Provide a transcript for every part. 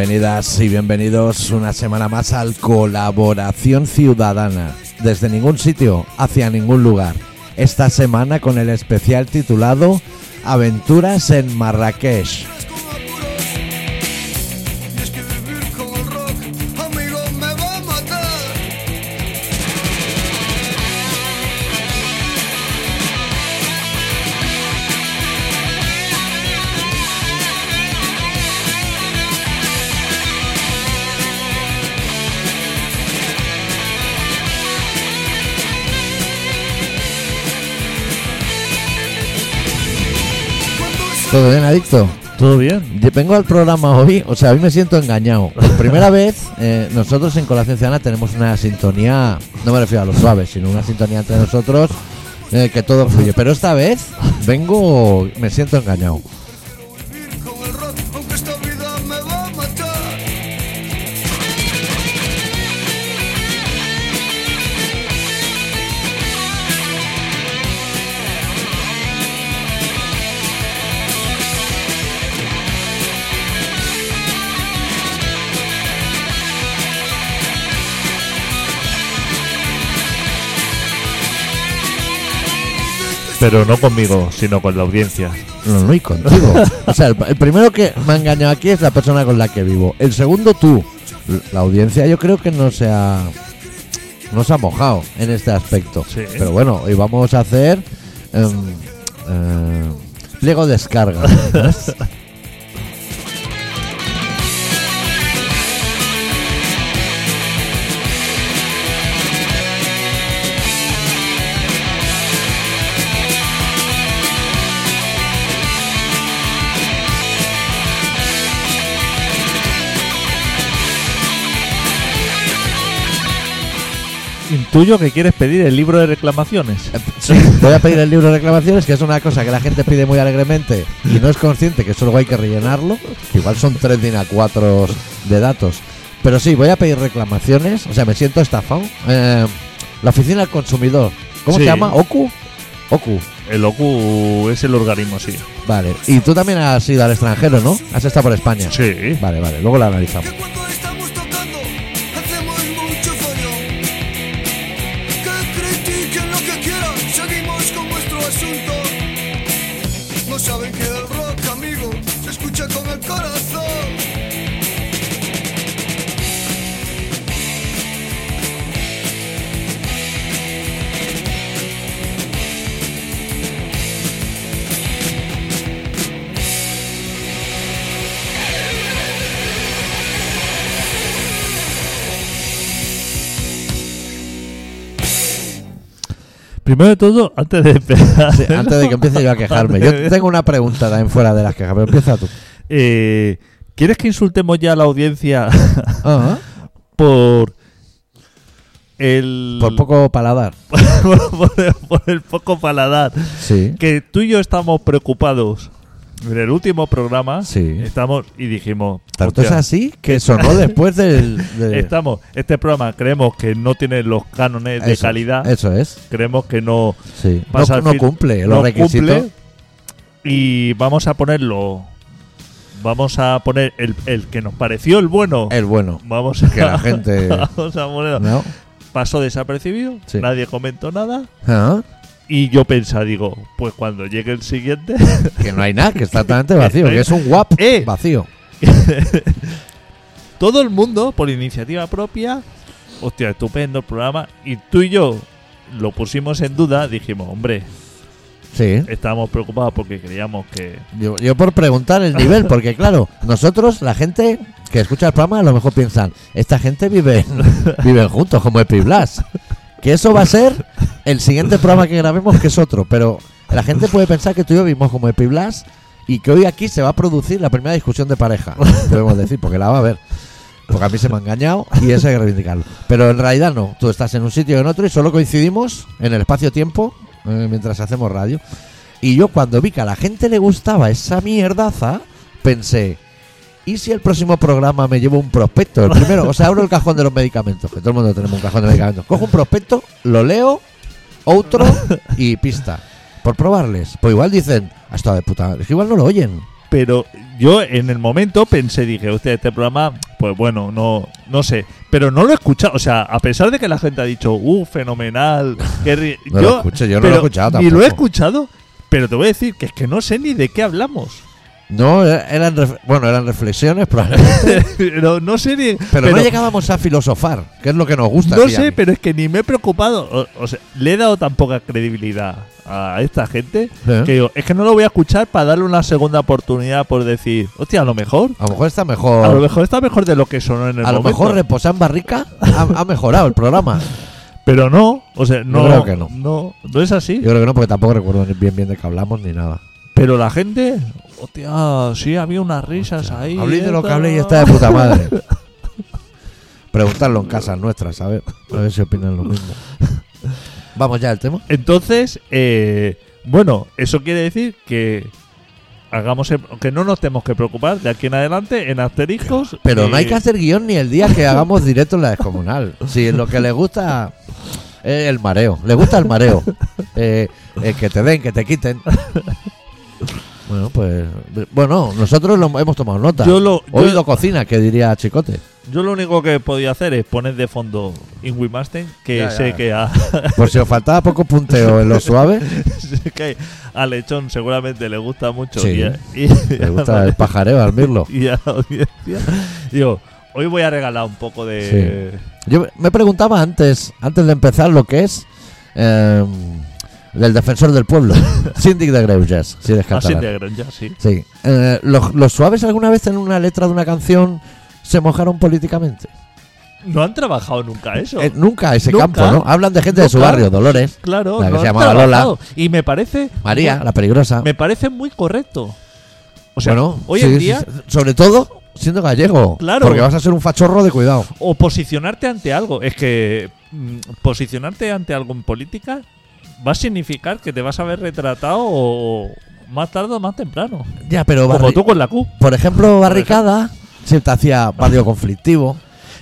Bienvenidas y bienvenidos una semana más al Colaboración Ciudadana. Desde ningún sitio hacia ningún lugar. Esta semana con el especial titulado Aventuras en Marrakech. ¿Todo bien, adicto? ¿Todo bien? Yo vengo al programa hoy, o sea, hoy me siento engañado. Por primera vez, eh, nosotros en Colaboración Ciudadana tenemos una sintonía, no me refiero a los suaves, sino una sintonía entre nosotros eh, que todo fluye. Pero esta vez vengo, me siento engañado. Pero no conmigo, sino con la audiencia. No, no, y contigo. O sea, el, el primero que me ha engañado aquí es la persona con la que vivo. El segundo, tú. La audiencia yo creo que no se ha, no se ha mojado en este aspecto. Sí. Pero bueno, hoy vamos a hacer em, eh, pliego descarga. Intuyo que quieres pedir el libro de reclamaciones. Sí, voy a pedir el libro de reclamaciones, que es una cosa que la gente pide muy alegremente y no es consciente que solo hay que rellenarlo. Igual son tres DIN A4 de datos. Pero sí, voy a pedir reclamaciones. O sea, me siento estafado. Eh, la oficina del consumidor. ¿Cómo Sí. se llama? ¿OCU? OCU. El OCU es el organismo, sí. Vale. Y tú también has ido al extranjero, ¿no? Has estado por España. Sí. Vale, vale. Luego la analizamos. Primero de todo, antes de empezar, Sí, antes de que empiece yo a quejarme. Yo tengo una pregunta también fuera de las quejas, pero empieza tú. eh, ¿quieres que insultemos ya a la audiencia por el por poco paladar. por, el, por el poco paladar? Sí. Que tú y yo estamos preocupados. En el último programa Sí. estamos y dijimos, Tanto es "Hostia, así que sonó después del. de- estamos, este programa creemos que no tiene los cánones de calidad. Eso es. Creemos que no Sí. Pasa no, cumple los no requisitos. cumple y vamos a ponerlo vamos a poner el, el que nos pareció el bueno El bueno. vamos a que la gente- vamos a ponerlo. ¿No? pasó desapercibido Sí. nadie comentó nada Ah, y yo pensaba digo pues cuando llegue el siguiente Que no hay nada, que está totalmente vacío. Que es un guap Eh. vacío. todo el mundo por iniciativa propia hostia estupendo el programa y tú y yo lo pusimos en duda dijimos hombre Sí. estábamos preocupados porque creíamos que Yo, yo por preguntar el nivel, porque claro, nosotros, la gente que escucha el programa, a lo mejor piensan, esta gente vive, viven juntos, como Epiblas. Que eso va a ser el siguiente programa que grabemos, que es otro. Pero la gente puede pensar que tú y yo vivimos como Epiblas y que hoy aquí se va a producir la primera discusión de pareja. Podemos decir, porque la va a haber. Porque a mí se me ha engañado y eso hay que reivindicarlo. Pero en realidad no. Tú estás en un sitio y en otro y solo coincidimos en el espacio-tiempo eh, mientras hacemos radio. Y yo cuando vi que a la gente le gustaba esa mierdaza, pensé, ¿y si el próximo programa me llevo un prospecto? El primero, o sea, abro el cajón de los medicamentos, que todo el mundo tenemos un cajón de medicamentos. Cojo un prospecto, lo leo, otro y pista. Por probarles. Pues igual dicen, ha estado de puta. madre". Es que igual no lo oyen. Pero yo en el momento pensé, dije, hostia, este programa, pues bueno, no, no sé. Pero no lo he escuchado. O sea, a pesar de que la gente ha dicho, uh, fenomenal. qué ri-". No lo escuché, yo no lo he escuchado Ni lo he escuchado. Pero te voy a decir que es que no sé ni de qué hablamos. No, eran bueno, eran reflexiones, probablemente. pero no sé ni. Pero, no llegábamos a filosofar, que es lo que nos gusta. No sé, pero es que ni me he preocupado. O, o sea, le he dado tan poca credibilidad a esta gente ¿Eh? que digo, es que no lo voy a escuchar para darle una segunda oportunidad por decir, hostia, a lo mejor. A lo mejor está A lo mejor. mejor está mejor de lo que sonó en el A lo momento. mejor reposar en barrica ha, ha mejorado el programa. Pero no, o sea, no, creo que no. no, no es así. Yo creo que no, porque tampoco recuerdo bien bien de qué hablamos ni nada. Pero la gente, hostia, sí, había unas risas ahí. Habléis de lo que esto. habléis y está de puta madre. Preguntarlo en casas nuestras, a ver, a ver si opinan lo mismo. Vamos ya al tema. Entonces, eh, bueno, eso quiere decir que hagamos el- que no nos tenemos que preocupar de aquí en adelante en asteriscos. Pero eh, no hay que hacer guion ni el día que hagamos directo en la descomunal. Si lo que les gusta es el mareo. Le gusta el mareo. Eh, eh, que te den, que te quiten. Bueno, pues. Bueno, nosotros lo hemos tomado nota. Yo lo, yo- Oído cocina, que diría Chicote. yo lo único que podía hacer es poner de fondo Ingrid Masten, que Ya, sé ya. que a, Por si os faltaba poco punteo en lo suave, sé que a Lechón seguramente le gusta mucho. Sí. Y, a- y- le gusta el pajareo al mirlo. y a la audiencia. Digo, hoy voy a regalar un poco de. Yo me preguntaba antes, antes de empezar, lo que es eh, el defensor del pueblo, síndic de Greuges, si eres Así catalán. de granja, sí. Sí. Eh, ¿los, los suaves alguna vez en una letra de una canción se mojaron políticamente? No han trabajado nunca eso. Eh, nunca ese Nunca. campo, ¿no? Hablan de gente de su barrio, Dolores, claro, la que no se llamaba Lola. Y me parece. María, la peligrosa. Me parece muy correcto. O sea, bueno, hoy sí, en día, sobre todo siendo gallego. Claro. Porque vas a ser un fachorro de cuidado. o posicionarte ante algo. Es que mm, posicionarte ante algo en política va a significar que te vas a ver retratado o más tarde o más temprano. Ya, pero Como tú con la Q. por ejemplo, Barricada se te hacía barrio conflictivo.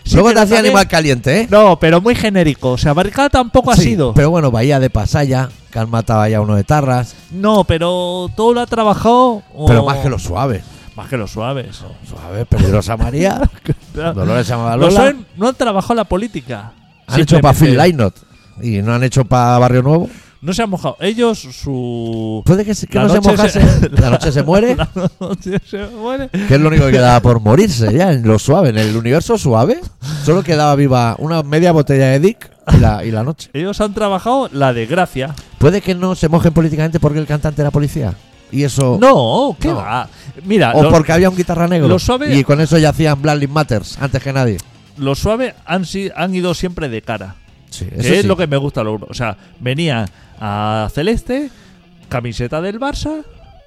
Sí, Luego te hacía también- animal caliente, ¿eh? No, pero muy genérico. O sea, Barricada tampoco ha sido. Pero bueno, Bahía de Pasaya, que han matado ya uno de Tarras. No, pero todo lo ha trabajado. o- Pero más que los suaves. Más que los suaves. Suave, peligrosa María. Dolores llamaba Los Lola. suaves no han trabajado la política. Han hecho para Phil Lynott. Y no han hecho para Barrio Nuevo. No se han mojado. Ellos, su. Puede que, que no se mojase. se- La noche se muere. La noche se muere. Que es lo único que quedaba por morirse ya en lo suave. En el universo suave solo quedaba viva una media botella de Dick y la, y la noche. Ellos han trabajado la desgracia. Puede que no se mojen políticamente porque el cantante era policía. Y eso. No, ¿qué No. va? Mira, O los, porque había un guitarra negro. lo suave- Y con eso ya hacían Black Lives Matters antes que nadie. los suaves han, han ido siempre de cara. Sí, Que eso es sí. lo que me gusta. Lo, o sea, venían a Celeste, camiseta del Barça,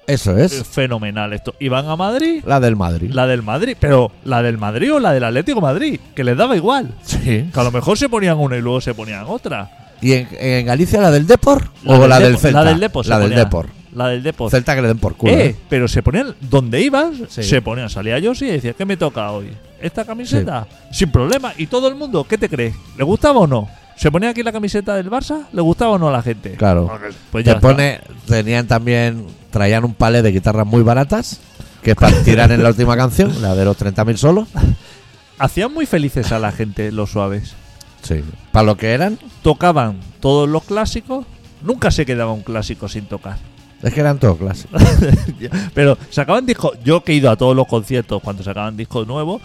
Eso eh, es. fenomenal esto. Iban a Madrid, La del Madrid. la del Madrid, pero la del Madrid o la del Atlético de Madrid, que les daba igual. Sí. Que a lo mejor se ponían una y luego se ponían otra. ¿Y en, en Galicia la del Depor o la del Celta? La del Depor. La del. Depor. La del Depor. Celta que le den por culo. Eh, ¿eh? pero se ponían donde ibas, Sí. se ponían, salía yo sí y decía, ¿qué me toca hoy? ¿Esta camiseta? Sin problema. ¿Y todo el mundo? ¿Qué te crees? ¿Le gustaba o no? ¿Se ponía aquí la camiseta del Barça? ¿Le gustaba o no a la gente? Claro. Pues Te ya está. pone, tenían también, traían un palé de guitarras muy baratas, que tirar en la última canción, la de los 30.000 solos. Hacían muy felices a la gente los suaves. Sí. Para lo que eran, Tocaban todos los clásicos. Nunca se quedaba un clásico sin tocar. es que eran todos clásicos. Pero sacaban discos. Yo que he ido a todos los conciertos cuando sacaban discos nuevos,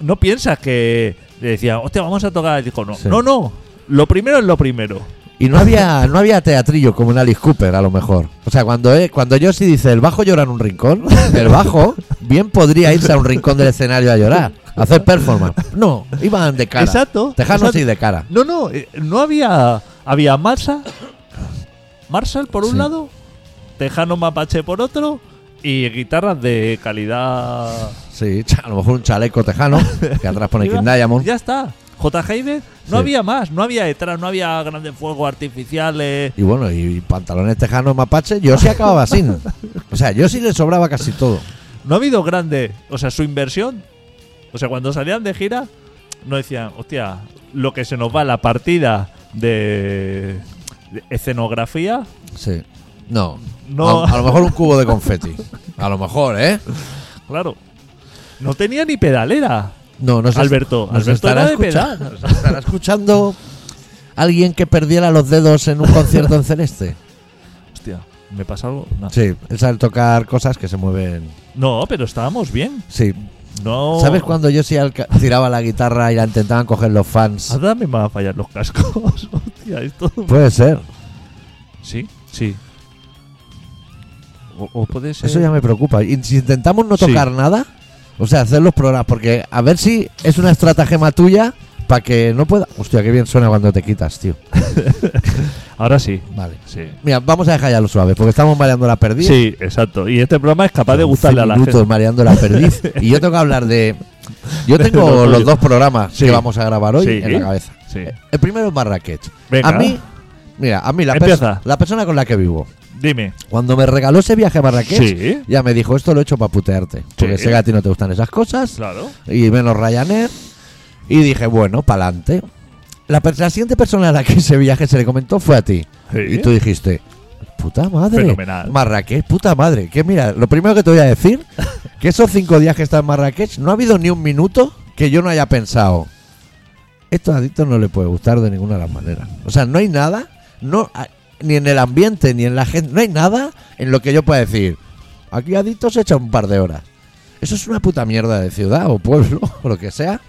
no piensas que le decían, hostia, vamos a tocar el disco. No, Sí. no, no. Lo primero es lo primero. Y no había, no había teatrillo como en Alice Cooper, a lo mejor. O sea, cuando, eh, cuando yo sí dice el bajo llora en un rincón, el bajo bien podría irse a un rincón del escenario a llorar, a hacer performance. No, iban de cara. Exacto. Tejanos y de cara. No, no, eh, no había. Había Marshall, Marshall por un Sí. lado, Tejano Mapache por otro y guitarras de calidad. Sí, a lo mejor un chaleco tejano, que atrás pone King Diamond. Ya está. J. Hayden, no Sí. había más, no había detrás, no había grandes fuegos artificiales. Y bueno, y pantalones tejanos mapache, yo sí acababa así. O sea, yo sí le sobraba casi todo. No ha habido grande. O sea, su inversión. O sea, cuando salían de gira, no decían, hostia, lo que se nos va la partida de, de escenografía Sí. No. No. A, a lo mejor un cubo de confeti. A lo mejor, ¿eh? Claro. No tenía ni pedalera. No, no sé. Alberto, nos Alberto estará era de escucha- pedal. nos estará escuchando alguien que perdiera los dedos en un concierto en celeste. Hostia, ¿me pasa algo? No. Sí, es al tocar cosas que se mueven. No, pero estábamos bien. Sí. No. ¿Sabes cuando yo sí tiraba la guitarra y la intentaban coger los fans? Ahora me van a fallar los cascos. Hostia, esto. Puede ser. Sí, sí. O, o puede ser. Eso ya me preocupa. Y si intentamos no Sí. tocar nada, o sea, hacer los programas, porque a ver si es una estratagema tuya para que no pueda. Hostia, qué bien suena cuando te quitas, tío. Ahora sí. Vale. Sí. Mira, vamos a dejar ya lo suave, porque estamos mareando la perdiz. Sí, exacto. Y este programa es capaz de gustarle a la minutos gente. mareando la perdiz. y yo tengo que hablar de. Yo tengo los dos programas Sí. que vamos a grabar hoy Sí. en la cabeza. Sí. El primero es Marrakech. Venga. A mí, mira, a mí la, perso- la persona con la que vivo, Dime. cuando me regaló ese viaje a Marrakech, Sí. ya me dijo, esto lo he hecho para putearte. Porque sé que a ti no te gustan esas cosas. Claro. y menos Ryanair. Y dije, bueno, pa'lante. La, la siguiente persona a la que ese viaje se le comentó fue a ti. Sí. Y tú dijiste, puta madre. Fenomenal. Marrakech, puta madre. Que mira, lo primero que te voy a decir, que esos cinco días que está en Marrakech, no ha habido ni un minuto que yo no haya pensado. Esto a Adicto no le puede gustar de ninguna de las maneras. O sea, no hay nada, no, ni en el ambiente, ni en la gente, no hay nada en lo que yo pueda decir. Aquí Adicto se echa un par de horas. Eso es una puta mierda de ciudad o pueblo, o lo que sea.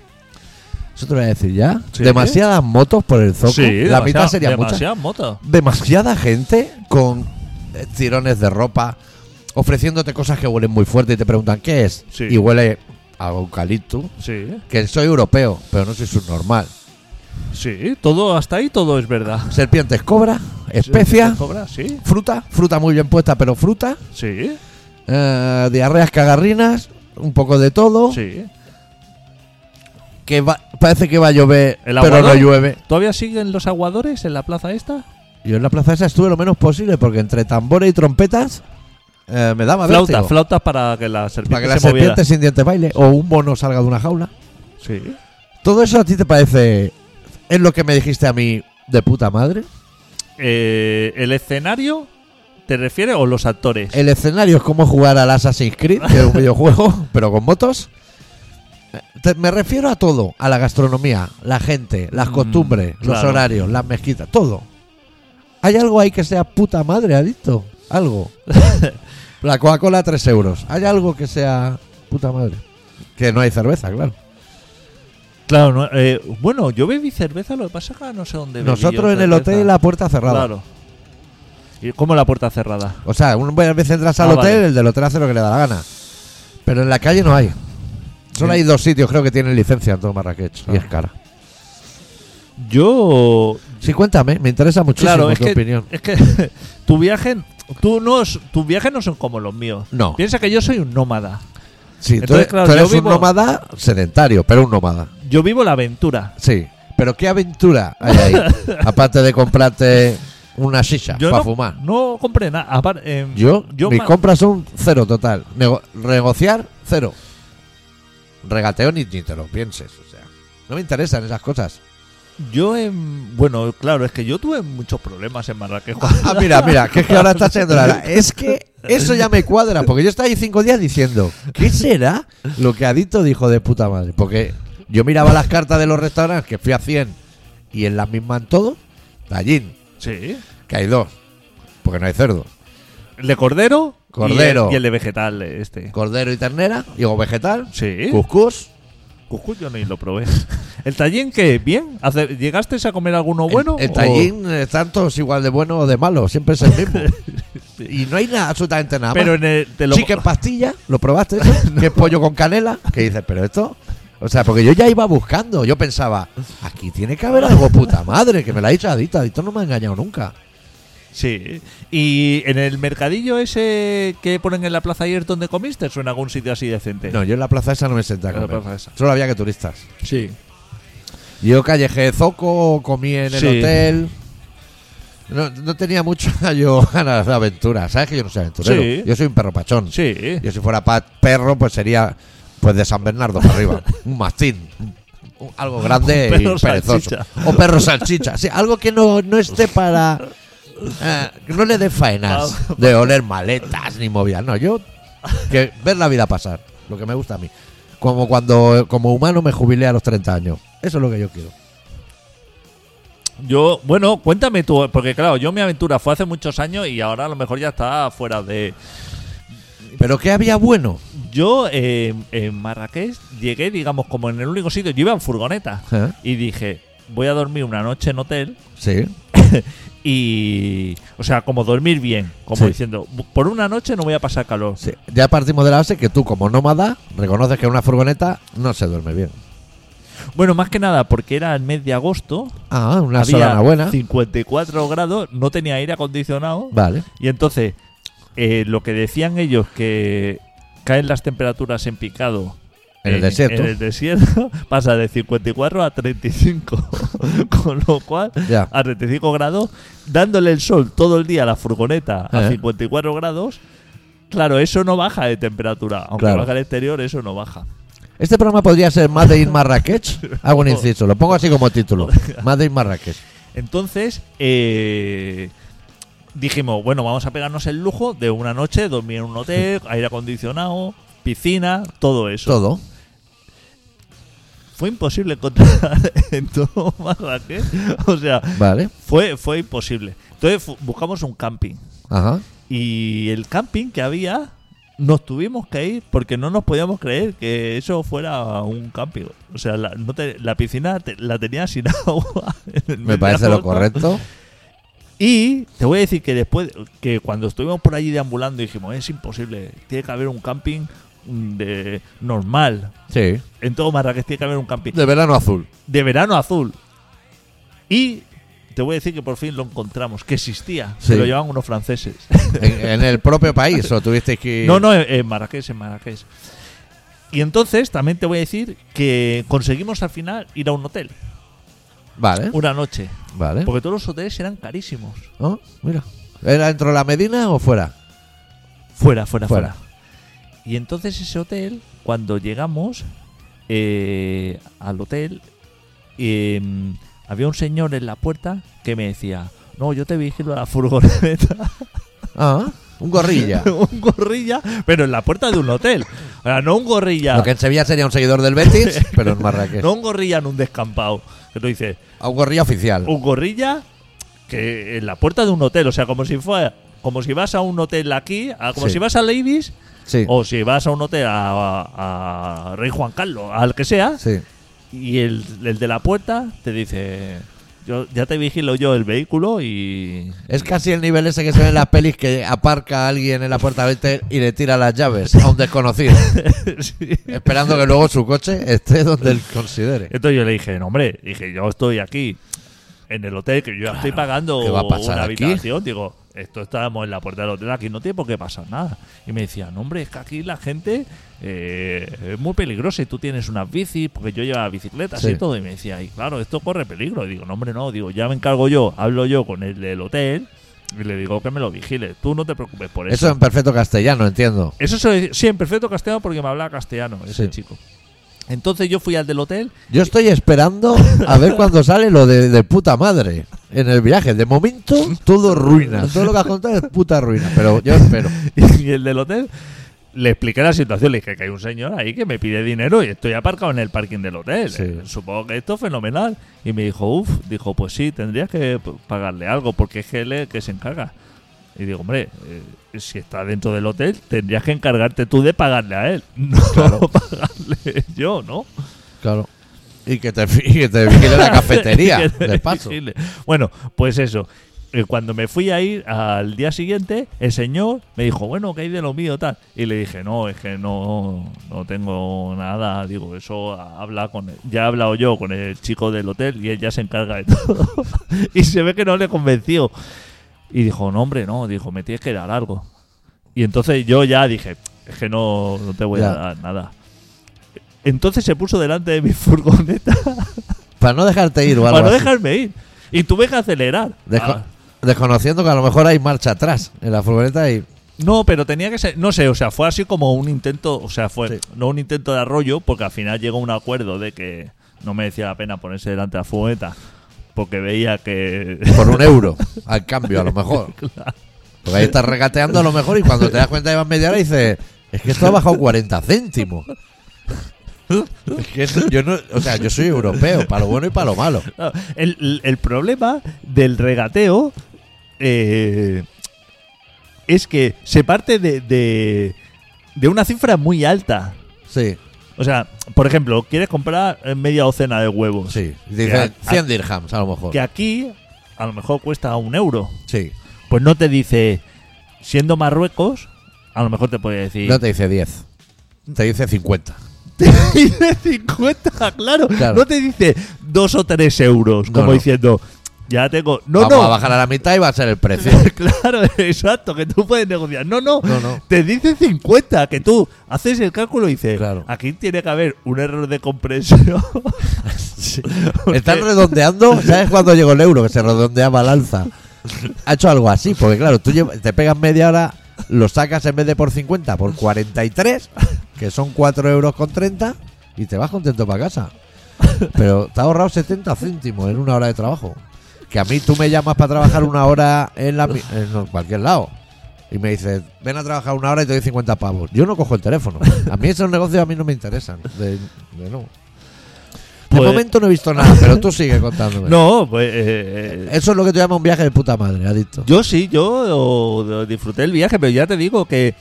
Eso te lo voy a decir ya. Sí. Demasiadas motos por el zoco. Sí, la mitad sería mucha. demasiada moto. Demasiada gente con eh, tirones de ropa ofreciéndote cosas que huelen muy fuerte y te preguntan qué es. Sí. Y huele a eucalipto. Sí. Que soy europeo, pero no soy subnormal. Sí. Todo hasta ahí todo es verdad. Serpientes cobra, especia, Cobra, sí. fruta, fruta muy bien puesta, pero fruta. Sí. eh, diarreas cagarrinas, un poco de todo. Sí. Que va- parece que va a llover, ¿El pero no aguador? llueve. ¿Todavía siguen los aguadores en la plaza esta? Yo en la plaza esa estuve lo menos posible porque entre tambores y trompetas eh, me daba Flautas, vértigo. flautas para que la serpiente Para que la se moviera. serpiente sin dientes baile o un mono salga de una jaula. Sí. ¿Todo eso a ti te parece es lo que me dijiste a mí de puta madre? Eh, ¿El escenario te refieres o los actores? El escenario es como jugar al Assassin's Creed, que es un videojuego, pero con motos. Te- me refiero a todo, a la gastronomía, la gente, las Mm, costumbres, los claro. horarios, las mezquitas, todo. ¿Hay algo ahí que sea puta madre, adicto? Algo. la Coca-Cola 3 euros. ¿Hay algo que sea puta madre? Que no hay cerveza, claro. Claro, no, eh, bueno, yo bebí cerveza, lo que pasa es que no sé dónde bebí Nosotros yo en el cerveza. hotel la puerta cerrada. Claro. ¿Y cómo la puerta cerrada? O sea, una vez entras al Ah, hotel, vale. el del hotel hace lo que le da la gana. Pero en la calle no hay. Solo Sí. hay dos sitios, creo que tienen licencia en todo Marrakech. Y Ah. es cara. Yo. Sí, cuéntame, me interesa muchísimo Claro, es tu que, opinión. es que tu viaje. Tú no, es- tus viajes no son como los míos. No. Piensa que yo soy un nómada. Sí, tú entonces, eres, claro, tú yo eres un vivo- nómada sedentario, pero un nómada. Yo vivo la aventura. Sí. Pero ¿qué aventura hay ahí? Aparte de comprarte una shisha para no, fumar. no compré nada. Apar- em, Yo, yo mis compras son cero total. Nego- negociar, cero. Regateo ni, ni te lo pienses. O sea, no me interesan esas cosas. Yo, em, bueno, claro, es que yo tuve muchos problemas en Marrakech. Ah, mira, mira, que es que ahora está siendo la... Es que eso ya me cuadra, porque yo estaba ahí cinco días diciendo, ¿qué será lo que Adicto dijo de puta madre? Porque yo miraba las cartas de los restaurantes, que fui a 100, y en las mismas en todo, gallín, sí. que hay dos, porque no hay cerdo. El de cordero. y Cordero. el- Y el, de vegetal, este. Cordero y ternera, digo vegetal, Sí. cuscús. Cuscús yo ni lo probé. ¿El tallín qué? ¿Bien? ¿Hace- ¿Llegaste a comer alguno bueno? el, el o- tallín están todos igual de bueno o de malo, siempre es el mismo. y no hay nada, absolutamente nada. Pero más. en el. Te lo, Chicken pastilla, ¿lo probaste eso? Que es pollo con canela. Que dices, pero esto. O sea, porque yo ya iba buscando. Yo pensaba, aquí tiene que haber algo puta madre, que me lo ha dicho Adito. Adito no me ha engañado nunca. Sí. ¿Y en el mercadillo ese que ponen en la plaza ayer donde comiste o en algún sitio así decente? No, yo en la plaza esa no me senté a En la plaza esa. Solo había que turistas. Sí. Yo callejé zoco, comí en el Sí. hotel. No, no tenía mucho yo ganas de aventura. ¿Sabes que yo no soy aventurero? Sí. Yo soy un perro pachón. Sí. Yo si fuera perro, pues sería pues de San Bernardo para arriba. un mastín. Un- algo grande Un perro y perezoso. salchicha. O perro salchicha. Sí, algo que no, no esté para eh, no le des faenas de oler maletas ni movidas. No, yo que ver la vida pasar, lo que me gusta a mí. Como cuando como humano me jubilé a los 30 años. Eso es lo que yo quiero. Yo, bueno, cuéntame tú, porque claro, yo mi aventura fue hace muchos años y ahora a lo mejor ya está fuera de. Pero ¿qué había bueno? Yo eh, en Marrakech llegué, digamos, como en el único sitio. Yo iba en furgoneta ¿Eh? y dije, voy a dormir una noche en hotel Sí. y. O sea, como dormir bien, como Sí. diciendo, por una noche no voy a pasar calor. Sí. Ya partimos de la base que tú, como nómada, reconoces que en una furgoneta no se duerme bien. Bueno, más que nada porque era el mes de agosto, Ah, una había solana buena. 54 grados, no tenía aire acondicionado. Vale. Y entonces, eh, lo que decían ellos que caen las temperaturas en picado En el desierto. en el desierto, pasa de 54 a 35. Con lo cual, Ya. a 35 grados, dándole el sol todo el día a la furgoneta a Eh. 54 grados, claro, eso no baja de temperatura. Aunque Claro. baja al exterior, eso no baja. Este programa podría ser Made in Marrakech. Hago un inciso, lo pongo así como título. Made in Marrakech. Entonces, eh, dijimos, bueno, vamos a pegarnos el lujo de una noche, dormir en un hotel, aire acondicionado, piscina, todo eso. Todo. Fue imposible encontrar en todo Marrakech. O sea, Vale. fue, fue imposible. Entonces buscamos un camping. Ajá. Y el camping que había, nos tuvimos que ir porque no nos podíamos creer que eso fuera un camping. O sea, la, no te- la piscina te- la tenía sin agua. Me parece lo correcto. Y te voy a decir que después, que cuando estuvimos por allí deambulando, dijimos, es imposible, tiene que haber un camping mm, de normal. Sí. En todo Marrakech tiene que haber un camping De verano azul. de verano azul. Y te voy a decir que por fin lo encontramos, que existía. Sí. Se lo llevaban unos franceses. En, en el propio país, o tuvisteis que? No, no, en en Marrakech, en Marrakech. Y entonces también te voy a decir que conseguimos al final ir a un hotel, Vale. una noche. Vale. Porque todos los hoteles eran carísimos. Oh, mira. ¿Era dentro de la Medina o fuera? Fuera, fuera, Fuera. fuera. Y entonces ese hotel, cuando llegamos eh, al hotel, eh, había un señor en la puerta que me decía, no, yo te vigilo la furgoneta. Ah, un gorrilla. un gorrilla, pero en la puerta de un hotel. Sea, no un gorrilla. Lo que en Sevilla sería un seguidor del Betis, pero en Marrakech. No un gorrilla en un descampado. Que tú dices, A un gorrilla oficial. un gorrilla que en la puerta de un hotel. O sea, como si fuera. Como si vas a un hotel aquí, a- como Sí. si vas a Ladies, Sí. o si vas a un hotel a, a Rey Juan Carlos, al que sea, Sí. y el, el de la puerta te dice: yo Ya te vigilo yo el vehículo y. Es casi el nivel ese que se ve en las pelis que aparca a alguien en la puerta del hotel y le tira las llaves a un desconocido, Sí. esperando que luego su coche esté donde él considere. Entonces yo le dije, no, hombre, dije, yo estoy aquí en el hotel, que yo ya estoy pagando ¿qué va a pasar una aquí? habitación. Digo, esto estábamos en la puerta del hotel, aquí no tiene por qué pasar nada. Y me decía, no, hombre, es que aquí la gente eh, es muy peligrosa y tú tienes unas bicis, porque yo llevaba bicicletas Sí. y todo. Y me decía, y claro, esto corre peligro. Y digo, no, hombre, no, digo, ya me encargo yo, hablo yo con el del hotel y le digo que me lo vigile. Tú no te preocupes por eso. Eso en perfecto castellano, entiendo. Eso se lo decía- sí, en perfecto castellano porque me hablaba castellano ese Sí. chico. Entonces yo fui al del hotel Yo estoy esperando a ver cuándo sale lo de, de puta madre en el viaje. De momento, todo ruina. Todo lo que has contado es puta ruina. Pero yo espero. y el del hotel le expliqué la situación. Le dije que hay un señor ahí que me pide dinero y estoy aparcado en el parking del hotel. Sí. Eh, Supongo que esto es fenomenal. Y me dijo, uff, dijo, pues sí, tendrías que pagarle algo porque es él el que se encarga. Y digo, hombre, eh, si está dentro del hotel, tendrías que encargarte tú de pagarle a él. No pagarle yo, ¿no? Claro. Y que te, y que te vigile la cafetería, Que te de paso. vigile. Bueno, pues eso. Eh, Cuando me fui a ir al día siguiente, el señor me dijo, bueno, ¿qué hay de lo mío tal? Y le dije, no, es que no, no tengo nada. Digo, eso habla con él. Ya he hablado yo con el chico del hotel y él ya se encarga de todo. y se ve que no le convenció. Y dijo, no, hombre, no. Dijo, me tienes que dar algo. Y entonces yo ya dije, es que no, no te voy Ya. a dar nada. Entonces se puso delante de mi furgoneta Para no dejarte ir o algo para no así. dejarme ir. Y tuve que acelerar. Desco- Ah, Desconociendo que a lo mejor hay marcha atrás en la furgoneta y. no, pero tenía que ser, no sé, o sea, fue así como un intento, o sea, fue Sí. no un intento de arroyo, porque al final llegó un acuerdo de que no merecía la pena ponerse delante de la furgoneta porque veía que. Por un euro, al cambio, a lo mejor. Porque ahí estás regateando a lo mejor y cuando te das cuenta llevas media hora dices, es que esto ha bajado 40 céntimos. Es que yo no, o sea, yo soy europeo, para lo bueno y para lo malo. No, el- el problema del regateo eh, es que se parte de, de, de una cifra muy alta. Sí, O sea, por ejemplo, quieres comprar eh, media docena de huevos. sí. Dice a- 100 dirhams a lo mejor. Que aquí a lo mejor cuesta un euro. Sí, Pues no te dice, siendo Marruecos, a lo mejor te puede decir. no te dice 10, te dice 50. te dice 50, claro. Claro. No te dice 2 o 3 euros, No, como no. diciendo, ya tengo. No, Vamos no. a bajar a la mitad y va a ser el precio. claro, exacto, que tú puedes negociar. No, no, No, no. te dice 50, que tú haces el cálculo y dices, Claro. aquí tiene que haber un error de compresión. Están redondeando, ¿sabes cuando llegó el euro que se redondeaba al alza? Ha hecho algo así, porque claro, tú llevas- te pegas media hora, lo sacas en vez de por 50, por 43, que son 4 euros con 30, y te vas contento para casa. Pero te ha ahorrado 70 céntimos en una hora de trabajo. Que a mí tú me llamas para trabajar una hora en, la, en cualquier lado. Y me dices, ven a trabajar una hora y te doy 50 pavos. Yo no cojo el teléfono. A mí esos negocios a mí no me interesan. De, de no. De Pues- momento no he visto nada, pero tú sigue contándome. no, pues. eh, Eso es lo que te llama un viaje de puta madre, adicto. Yo sí, yo disfruté el viaje, pero ya te digo que.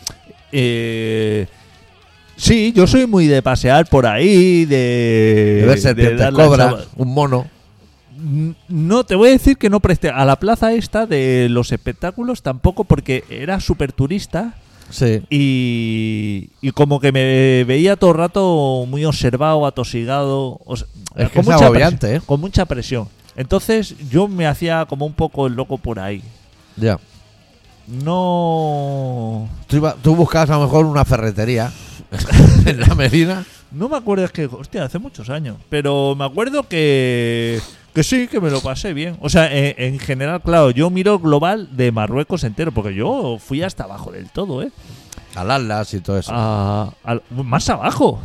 eh, sí, yo soy muy de pasear por ahí, de. de ver serpientes, dar la cobra, un mono. No, te voy a decir que no presté. A la plaza esta de los espectáculos tampoco, porque era súper turista. Sí. Y, y como que me veía todo el rato muy observado, atosigado. o sea, Es que es mucha agobiante, presión, ¿eh? Con mucha presión. Entonces yo me hacía como un poco el loco por ahí. Ya. No. Tú, iba- tú buscabas a lo mejor una ferretería en la Medina. No me acuerdo, es que, hostia, hace muchos años. Pero me acuerdo que. Que sí, que me lo pasé bien. O sea, en, en general, claro, yo miro global de Marruecos entero, porque yo fui hasta abajo del todo, ¿eh? Al Atlas y todo eso. A- al- más abajo.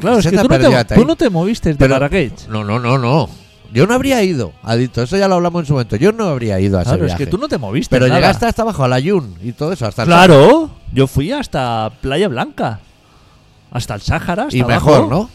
Claro, es que tú no, te, tú no te moviste de Pero- Marrakech. No, no, no, no. Yo no habría ido, adicto. Eso ya lo hablamos en su momento. Yo no habría ido a ese Claro, es que tú no te moviste. Pero nada. llegaste hasta abajo, a la Yun y todo eso. Hasta Claro, yo fui hasta Playa Blanca. Hasta el Sáhara. hasta Y abajo. mejor, ¿no?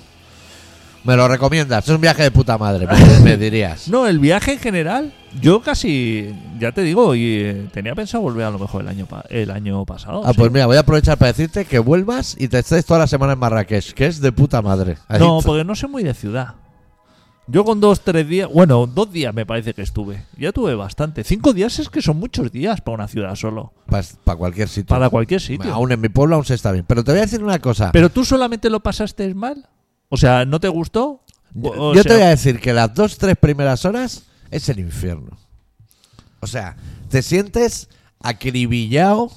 Me lo recomiendas. Es un viaje de puta madre, me, me dirías. No, el viaje en general, yo casi, ya te digo, y eh, tenía pensado volver a lo mejor el año pa- el año pasado. Ah, sí. pues mira, voy a aprovechar para decirte que vuelvas y te estés toda la semana en Marrakech, que es de puta madre. no, porque no soy muy de ciudad. Yo con dos, tres días, bueno, dos días me parece que estuve. Ya tuve bastante. Cinco días es que son muchos días para una ciudad solo. Para cualquier sitio. Para cualquier sitio. Aún en mi pueblo aún se está bien. Pero te voy a decir una cosa. Pero tú solamente lo pasaste mal. O sea, ¿no te gustó? yo O yo sea, te voy a decir que las dos, tres primeras horas es el infierno. O sea, te sientes acribillado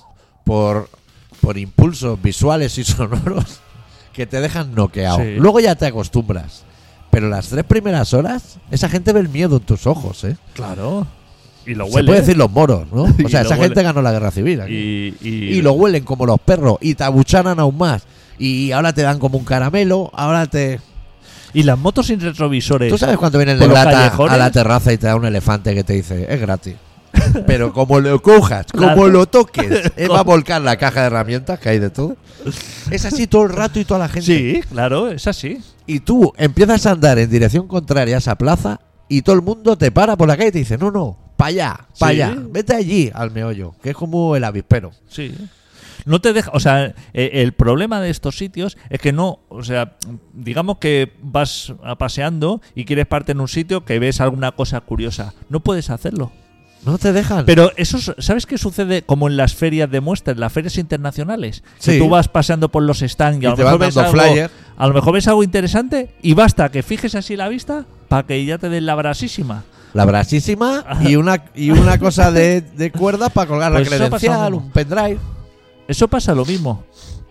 por, por impulsos visuales y sonoros que te dejan noqueado. Sí. Luego ya te acostumbras. Pero las tres primeras horas, esa gente ve el miedo en tus ojos, ¿eh? Claro. Y lo Se huele. puede decir los moros, ¿no? O sea, esa huele. gente ganó la guerra civil. aquí. Y, y, y lo huelen como los perros y te abuchanan aún más. Y ahora te dan como un caramelo, ahora te... y las motos sin retrovisores. ¿Tú sabes cuando viene el de los lata callejones? a la terraza y te da un elefante que te dice, es gratis? Pero como lo cojas, como lo toques, él va a volcar la caja de herramientas que hay de todo. Es así todo el rato y toda la gente. Sí, claro, es así. Y tú empiezas a andar en dirección contraria a esa plaza y todo el mundo te para por la calle y te dice, no, no, para allá, para Sí. allá, vete allí al meollo, que es como el avispero. Sí. No te deja, o sea, eh, el problema de estos sitios es que no, o sea, digamos que vas a paseando y quieres parte en un sitio que ves alguna cosa curiosa, no puedes hacerlo. No te dejan. Pero eso, es- ¿sabes qué sucede como en las ferias de muestras, las ferias internacionales? Sí. Que tú vas paseando por los stands y, Y a, lo mejor ves algo, flyer. a lo mejor ves algo interesante y basta que fijes así la vista para que ya te den la brasísima. La brasísima y una, y una cosa de, de cuerda para colgar Pues la credencial, un pendrive. Eso pasa lo mismo.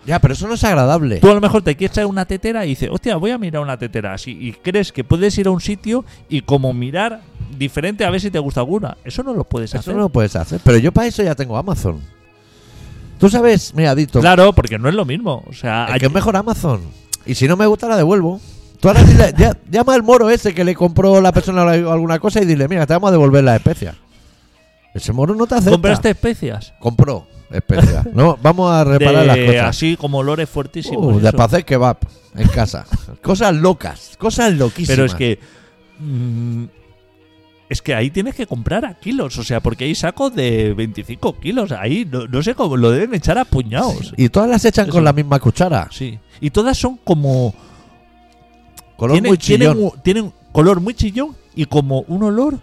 Ya, pero eso no es agradable. Tú a lo mejor te quieres traer una tetera y dices, hostia, voy a mirar una tetera así. Y crees que puedes ir a un sitio y como mirar diferente a ver si te gusta alguna. Eso no lo puedes Eso hacer. no lo puedes hacer. Pero yo para eso ya tengo Amazon. Tú sabes, mira, Dito, Claro, porque no es lo mismo. O sea, es hay- que es mejor Amazon. Y si no me gusta, la devuelvo. Tú ahora dile- ya- llama al moro ese que le compró la persona alguna cosa y dile, mira, te vamos a devolver las especias. Ese moro no te acepta. ¿Compraste especias? Compró especias. No, vamos a reparar De- las cosas. Así como olores fuertísimos. Uh, de para hacer kebab en casa. cosas locas, cosas loquísimas. Pero es que. mm, es que ahí tienes que comprar a kilos, o sea, porque hay sacos de 25 kilos. Ahí no, no sé cómo lo deben echar a puñados. Y todas las echan Eso. con la misma cuchara. Sí. Y todas son como. Color tienen, muy chillón. tienen color muy chillón y como un olor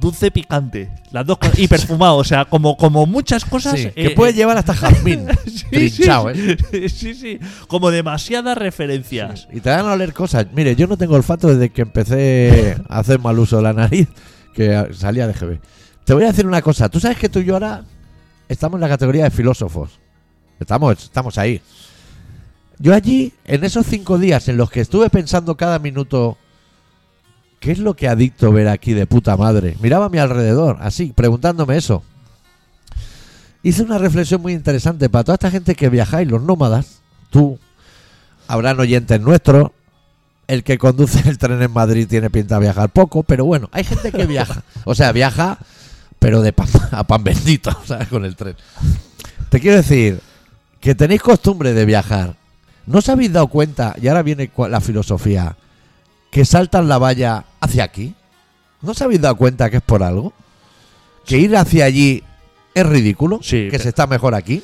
dulce picante. Las dos cosas. Y perfumado, o sea, como, como muchas cosas. Sí, eh, que puede llevar hasta jazmín. sí, sí, ¿eh? sí, sí. Como demasiadas referencias. Y te dan a oler cosas. Mire, yo no tengo olfato desde que empecé a hacer mal uso de la nariz, que salía de GB. Te voy a decir una cosa. Tú sabes que tú y yo ahora estamos en la categoría de filósofos. Estamos, estamos ahí. Yo allí, en esos cinco días en los que estuve pensando cada minuto, ¿qué es lo que adicto ver aquí de puta madre? Miraba a mi alrededor, así, preguntándome eso. Hice una reflexión muy interesante para toda esta gente que viajáis, los nómadas, tú, habrán oyentes nuestros. El que conduce el tren en Madrid tiene pinta de viajar poco, pero bueno, hay gente que viaja. O sea, viaja, pero de pan, a pan bendito, ¿sabes? Con el tren. Te quiero decir que tenéis costumbre de viajar. ¿No os habéis dado cuenta, y ahora viene la filosofía, que saltan la valla hacia aquí? ¿No os habéis dado cuenta que es por algo? ¿Que ir hacia allí es ridículo? Sí, ¿Que pero- se está mejor aquí?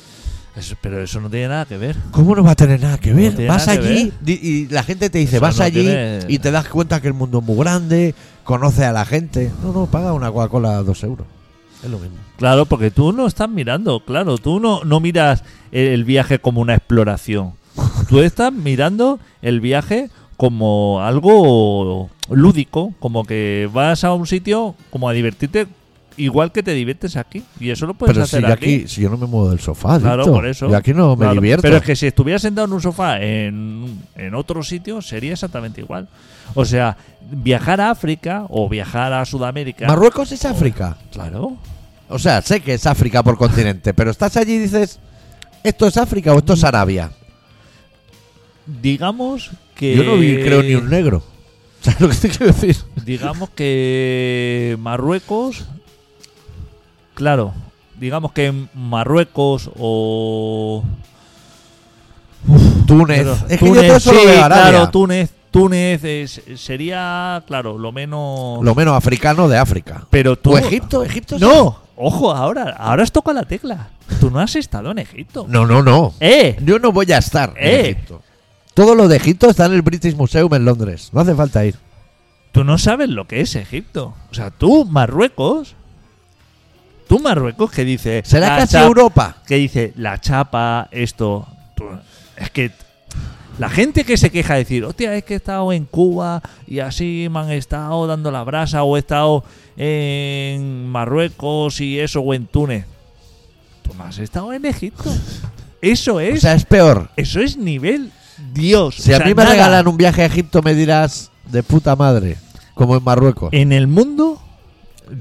Eso- pero eso no tiene nada que ver. ¿Cómo no va a tener nada que ver? tiene vas nada que allí di- y la gente te dice, Eso vas no allí tiene- y te das cuenta que el mundo es muy grande, conoces a la gente. No, no, paga una Coca-Cola a dos euros. Es lo mismo. Claro, porque tú no estás mirando, claro, tú no, no miras el viaje como una exploración. Tú estás mirando el viaje como algo lúdico, como que vas a un sitio como a divertirte igual que te diviertes aquí. Y eso lo puedes Pero si hacer yo aquí. aquí, si yo no me muevo del sofá, Claro, Adicto. por eso. Yo aquí no me Claro, divierto. Pero es que si estuvieras sentado en un sofá en, en otro sitio, sería exactamente igual. O sea, viajar a África o viajar a Sudamérica. Marruecos es África. Claro. O sea, sé que es África por continente, pero estás allí y dices, ¿esto es África o esto es Arabia? Digamos que. Yo no vi, creo, ni un negro. ¿Sabes lo que te quiero decir? Digamos que Marruecos. Claro. Digamos que Marruecos o. Túnez. Pero es que Túnez, yo lo sí, veo. Claro, Túnez. Túnez es- sería, claro, lo menos. Lo menos africano de África. pero tú. ¿O Egipto? ¿Egipto es- No, ojo, ahora, ahora has tocado la tecla. Tú no has estado en Egipto. No, no, no. ¡Eh! Yo no voy a estar en Eh. Egipto. Todo lo de Egipto está en el British Museum en Londres. No hace falta ir. Tú no sabes lo que es Egipto. O sea, tú, Marruecos. Tú, Marruecos, que dice. ¿Será la casi chap- Europa? Que dice la chapa, esto. tú- es que. La gente que se queja de decir, hostia, es que he estado en Cuba y así me han estado dando la brasa, o he estado en Marruecos y eso, o en Túnez. Tú no has estado en Egipto. Eso O es. sea, es peor. eso es nivel Dios. Si O a mí me nada. regalan un viaje a Egipto, me dirás de puta madre. Como en Marruecos. En el mundo,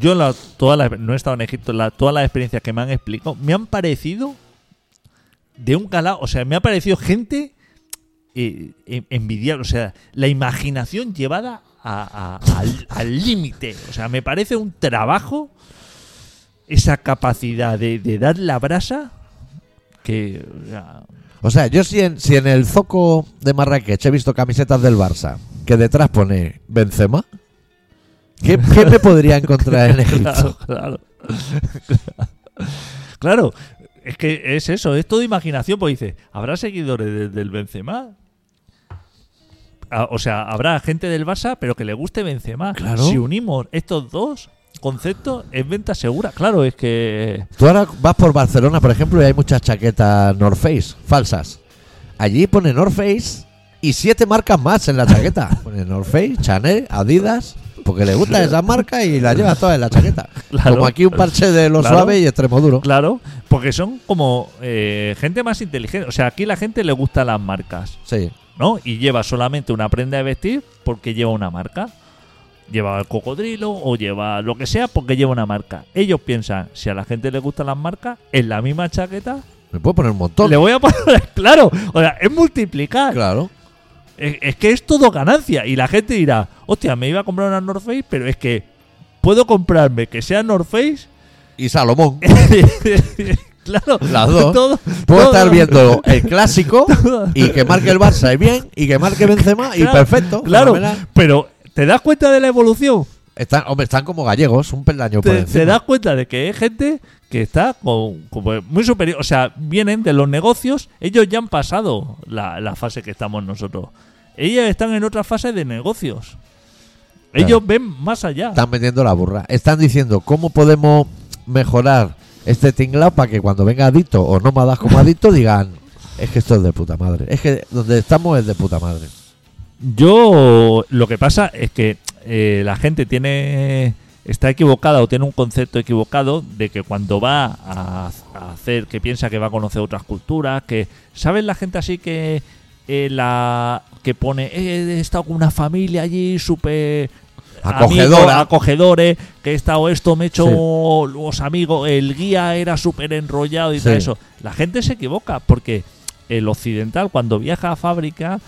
yo la, toda la- no he estado en Egipto, la, todas las experiencias que me han explicado me han parecido de un calado. O sea, me ha parecido gente eh, eh, envidiable. O sea, la imaginación llevada a- a- al al límite. O sea, me parece un trabajo esa capacidad de, de dar la brasa que. o sea, O sea, yo si en, si en el zoco de Marrakech he visto camisetas del Barça que detrás pone Benzema, ¿qué, qué me podría encontrar en Egipto? Claro, claro. claro, es que es eso, es todo imaginación, pues dice, ¿habrá seguidores de- del Benzema? Ah, o sea, habrá gente del Barça, pero que le guste Benzema. Claro. Si unimos estos dos conceptos, es venta segura. Claro, es que... Tú ahora vas por Barcelona, por ejemplo, y hay muchas chaquetas North Face falsas. Allí pone North Face y siete marcas más en la chaqueta. Pone North Face, Chanel, Adidas, porque le gustan esas marcas y las llevas todas en la chaqueta. Claro. Como aquí un parche de lo Claro. suave y extremo duro. Claro, porque son como eh, gente más inteligente. O sea, aquí la gente le gustan las marcas. Sí. ¿no? Y lleva solamente una prenda de vestir porque lleva una marca. Lleva el cocodrilo o lleva lo que sea porque lleva una marca. Ellos piensan, si a la gente le gustan las marcas, en la misma chaqueta, Me puedo poner un montón. le voy a poner, claro, o sea, es multiplicar. Claro. Es, es que es todo ganancia. Y la gente dirá, hostia, me iba a comprar una North Face, pero es que puedo comprarme que sea North Face. Y Salomón. claro, Las dos. todo- Puedo todo- estar viendo el clásico y que marque el Barça y bien y que marque Benzema y Claro, perfecto. Claro, fenomenal. pero ¿te das cuenta de la evolución? Están, hombre, están como gallegos, un peldaño por te, encima. te das cuenta de que hay gente que está con, como muy superior. O sea, vienen de los negocios, ellos ya han pasado la, la fase que estamos nosotros. Ellos están en otra fase de negocios. Claro. Ellos ven más allá. Están vendiendo la burra. Están diciendo cómo podemos mejorar este tinglao para que cuando venga adicto o no me como adicto digan es que esto es de puta madre. Es que donde estamos es de puta madre. Yo lo que pasa es que eh, la gente tiene está equivocada o tiene un concepto equivocado de que cuando va a, a hacer que piensa que va a conocer otras culturas que sabes la gente así que eh, la que pone "Eh, he estado con una familia allí súper Acogedora. amigos, acogedores que he estado esto me he hecho Sí. los amigos el guía era súper enrollado y Sí. todo eso la gente se equivoca porque el occidental cuando viaja a fábrica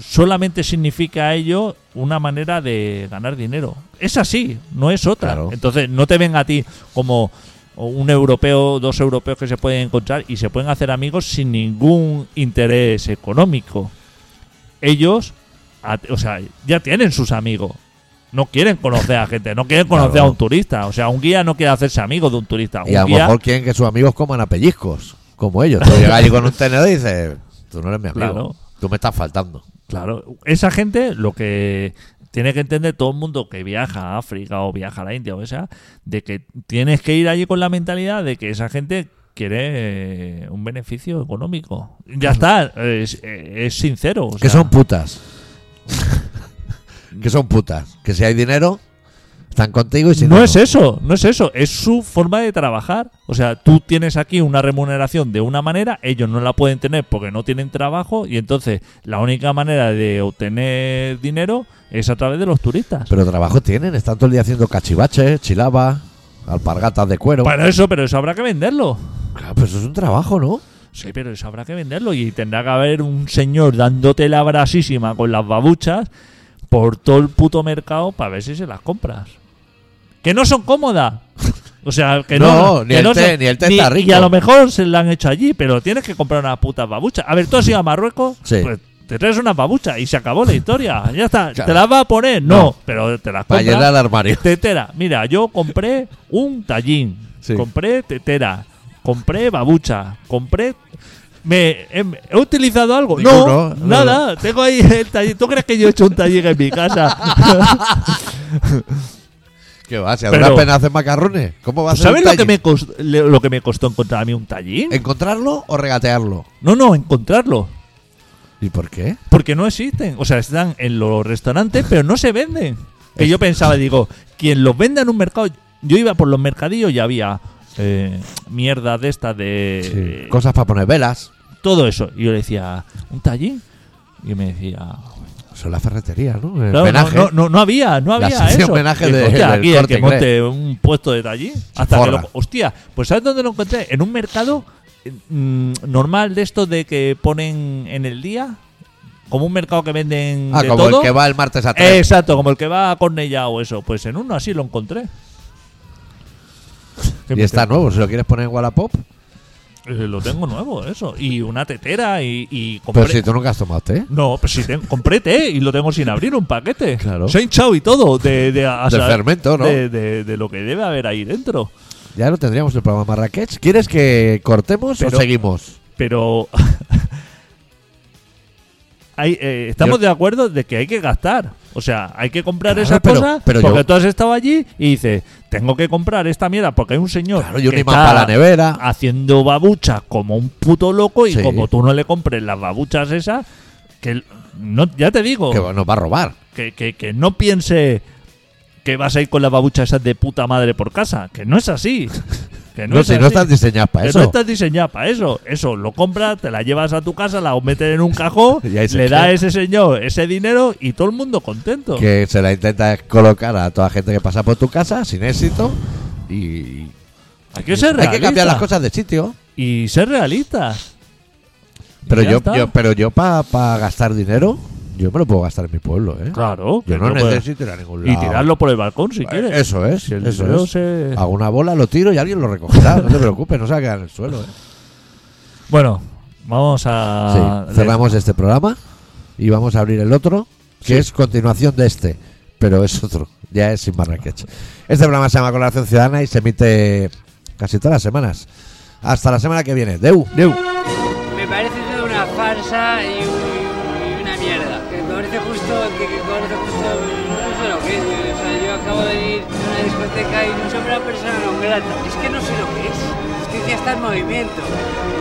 solamente significa ello una manera de ganar dinero. Es así, no es otra. Claro. Entonces, no te ven a ti como un europeo, dos europeos que se pueden encontrar y se pueden hacer amigos sin ningún interés económico. Ellos, o sea, ya tienen sus amigos. No quieren conocer a gente, no quieren conocer Claro. a un turista. O sea, un guía no quiere hacerse amigo de un turista. Y a lo guía- mejor quieren que sus amigos coman a pellizcos, como ellos. Tú llegas allí con un tenedor y dices, tú no eres mi amigo. Claro. Tú me estás faltando. Claro, esa gente lo que tiene que entender todo el mundo que viaja a África o viaja a la India o que sea, de que tienes que ir allí con la mentalidad de que esa gente quiere eh, un beneficio económico. Ya está, es, es sincero. o Que son putas. que son putas. Que si hay dinero, están contigo y si no. no es eso, no es eso, es su forma de trabajar. O sea, tú tienes aquí una remuneración de una manera, ellos no la pueden tener porque no tienen trabajo y entonces la única manera de obtener dinero es a través de los turistas. Pero trabajo tienen. Están todo el día haciendo cachivaches, chilaba, alpargatas de cuero. Para eso, pero eso habrá que venderlo. Claro, pero eso es un trabajo, ¿no? Sí, pero eso habrá que venderlo y tendrá que haber un señor dándote la brasísima con las babuchas por todo el puto mercado para ver si se las compras. Que no son cómodas. O sea, que no. No, ni que el no té- son- ni el té está rico. Y a lo mejor se la han hecho allí, pero tienes que comprar unas putas babuchas. A ver, tú has ido a Marruecos, Sí. pues te traes unas babuchas y se acabó la historia. Ya está. Claro. ¿Te las vas a poner? No, No. pero te las Para llenar el armario. Tetera. Mira, yo compré un tallín. Sí. Compré tetera. Compré babucha. Compré. Me, he, he utilizado algo? No, no, nada. Tengo ahí el tallín. ¿Tú crees que yo he hecho un tallín en mi casa? ¿Qué va? Si a Pero- duras penas hacer macarrones. ¿Cómo va a ser ¿Sabes un lo que, tallín? me costó, lo que me costó encontrar a mí un tallín? ¿Encontrarlo o regatearlo? No, no, encontrarlo. ¿Y por qué? Porque no existen. O sea, están en los restaurantes, pero no se venden. Que yo pensaba, digo, quien los venda en un mercado. Yo iba por los mercadillos y había eh, mierda de estas de. Sí. Cosas para poner velas. todo eso. Y yo le decía, ¿un tallín? Y me decía, Eso es la ferretería, ¿no? El claro, no, homenaje. no, no, no había, no había eso. homenaje de- hostia, del aquí el que monte un puesto de tallín. Hasta que lo, hostia, pues ¿sabes dónde lo encontré? En un mercado mm, normal de estos de que ponen en el día. Como un mercado que venden Ah, de como todo. el que va el martes a. Exacto, como el que va a Cornellá o eso. Pues en uno así lo encontré. y está nuevo. Si lo quieres poner en Wallapop. Eh, Lo tengo nuevo, eso. Y una tetera y, y compré. Pero si tú nunca has tomado té. No, pues si tengo, compré té y lo tengo sin abrir, un paquete. Claro. Se ha hinchado y todo. De, de, Del fermento, ¿no? De, de- de lo que debe haber ahí dentro. Ya lo tendríamos el programa Marrakech. ¿Quieres que cortemos Pero- o seguimos? Pero. hay, eh, estamos Yo- de acuerdo de que hay que gastar. O sea, hay que comprar Claro, esas pero- cosas pero porque yo- tú has estado allí y dices, tengo que comprar esta mierda porque hay un señor Claro, y un que está para la nevera. haciendo babuchas como un puto loco y Sí. como tú no le compres las babuchas esas, que no, ya te digo, Que nos va a robar. que, que, que no piense que vas a ir con las babuchas esas de puta madre por casa, que no es así. Que no, No, es si no así. están diseñadas para Que eso. no estás diseñada para eso. Eso, lo compras, te la llevas a tu casa, la metes en un cajón, le queda. da a ese señor ese dinero y todo el mundo contento. Que se la intenta colocar a toda gente que pasa por tu casa sin éxito. Y. Hay que ser Hay que cambiar las cosas de sitio. Y ser realistas. Pero yo, yo, pero yo para gastar dinero, yo me lo puedo gastar en mi pueblo, ¿eh? Claro. Yo no puede- necesito ir a ningún Y lado. tirarlo por el balcón si Eh, quieres. Eso es, Si el eso es. se- Hago una bola, lo tiro y alguien lo recogerá. no te preocupes, no se va a quedar en el suelo. ¿eh? Bueno, vamos a. Sí, cerramos este programa y vamos a abrir el otro, que Sí. es continuación de este, pero es otro, ya es sin Marrakech. Este programa se llama Colaboración Ciudadana y se emite casi todas las semanas. Hasta la semana que viene. Deu. Deu. Es que no sé lo que es. Justicia está en movimiento.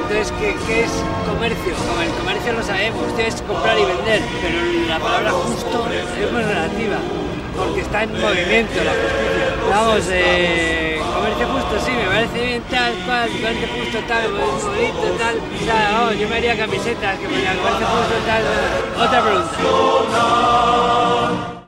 Entonces, ¿qué, es comercio? Como el comercio lo sabemos, es comprar y vender. Pero la palabra justo es muy relativa. Porque está en movimiento la justicia. Vamos, eh, comercio justo, sí, me parece bien tal, cual, comercio justo tal, bonito tal. tal, yo me haría camisetas que ponía comercio justo tal. Otra pregunta.